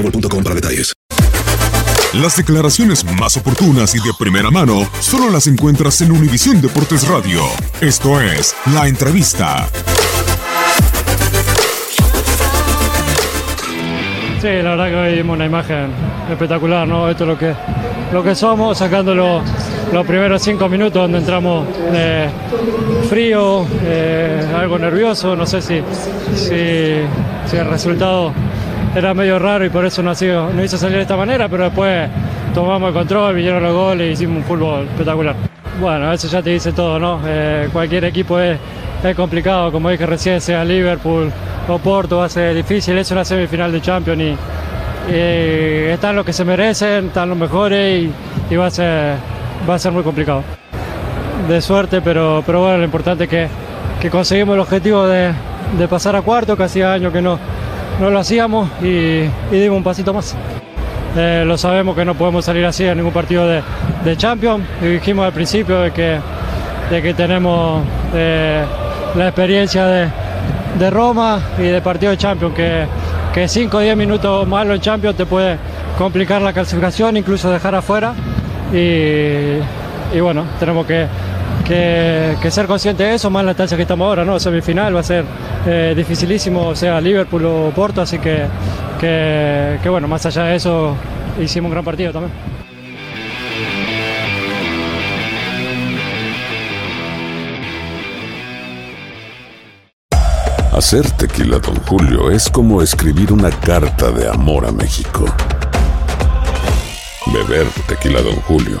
boostmobile.com para detalles. Las declaraciones más oportunas y de primera mano solo las encuentras en Univisión Deportes Radio. Esto es La Entrevista. Sí, la verdad que hoy vimos una imagen espectacular, ¿no? Esto es lo que, lo que somos, sacando los, primeros cinco minutos donde entramos eh, frío, algo nervioso, no sé si, si el resultado era medio raro y por eso no, sido, no hizo salir de esta manera, pero después tomamos el control, vinieron los goles y hicimos un fútbol espectacular. Bueno, eso ya te dice todo, ¿no? Eh, cualquier equipo es, es, complicado, como dije recién, sea Liverpool o Porto, va a ser difícil, es una semifinal de Champions y, y están los que se merecen, están los mejores y, y, va, a ser, va a ser muy complicado. De suerte, pero, pero bueno, lo importante es que, que conseguimos el objetivo de, de pasar a cuarto, que hacía años que no, no lo hacíamos y, y dimos un pasito más. Eh, lo sabemos que no podemos salir así en ningún partido de, de Champions. Y dijimos al principio de que, de que tenemos eh, la experiencia de, de, Roma y de partido de Champions, que, que 5 o 10 minutos malo en Champions te puede complicar la clasificación, incluso dejar afuera. Y, y bueno, tenemos que, que, ser conscientes de eso, más la instancia que estamos ahora, ¿no? Semifinal va a ser eh, dificilísimo, sea Liverpool o Porto, así que, que, bueno, más allá de eso, hicimos un gran partido también. Hacer tequila, don Julio, es como escribir una carta de amor a México. Beber tequila, don Julio,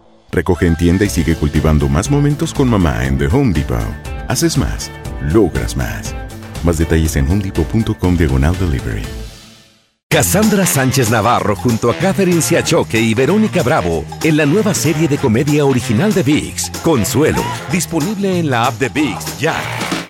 Recoge en tienda y sigue cultivando más momentos con mamá en The Home Depot. Haces más, logras más. Más detalles en homedepot.com diagonal delivery. Cassandra Sánchez Navarro junto a Catherine Siachoque y Verónica Bravo en la nueva serie de comedia original de VIX, Consuelo, disponible en la app de VIX ya.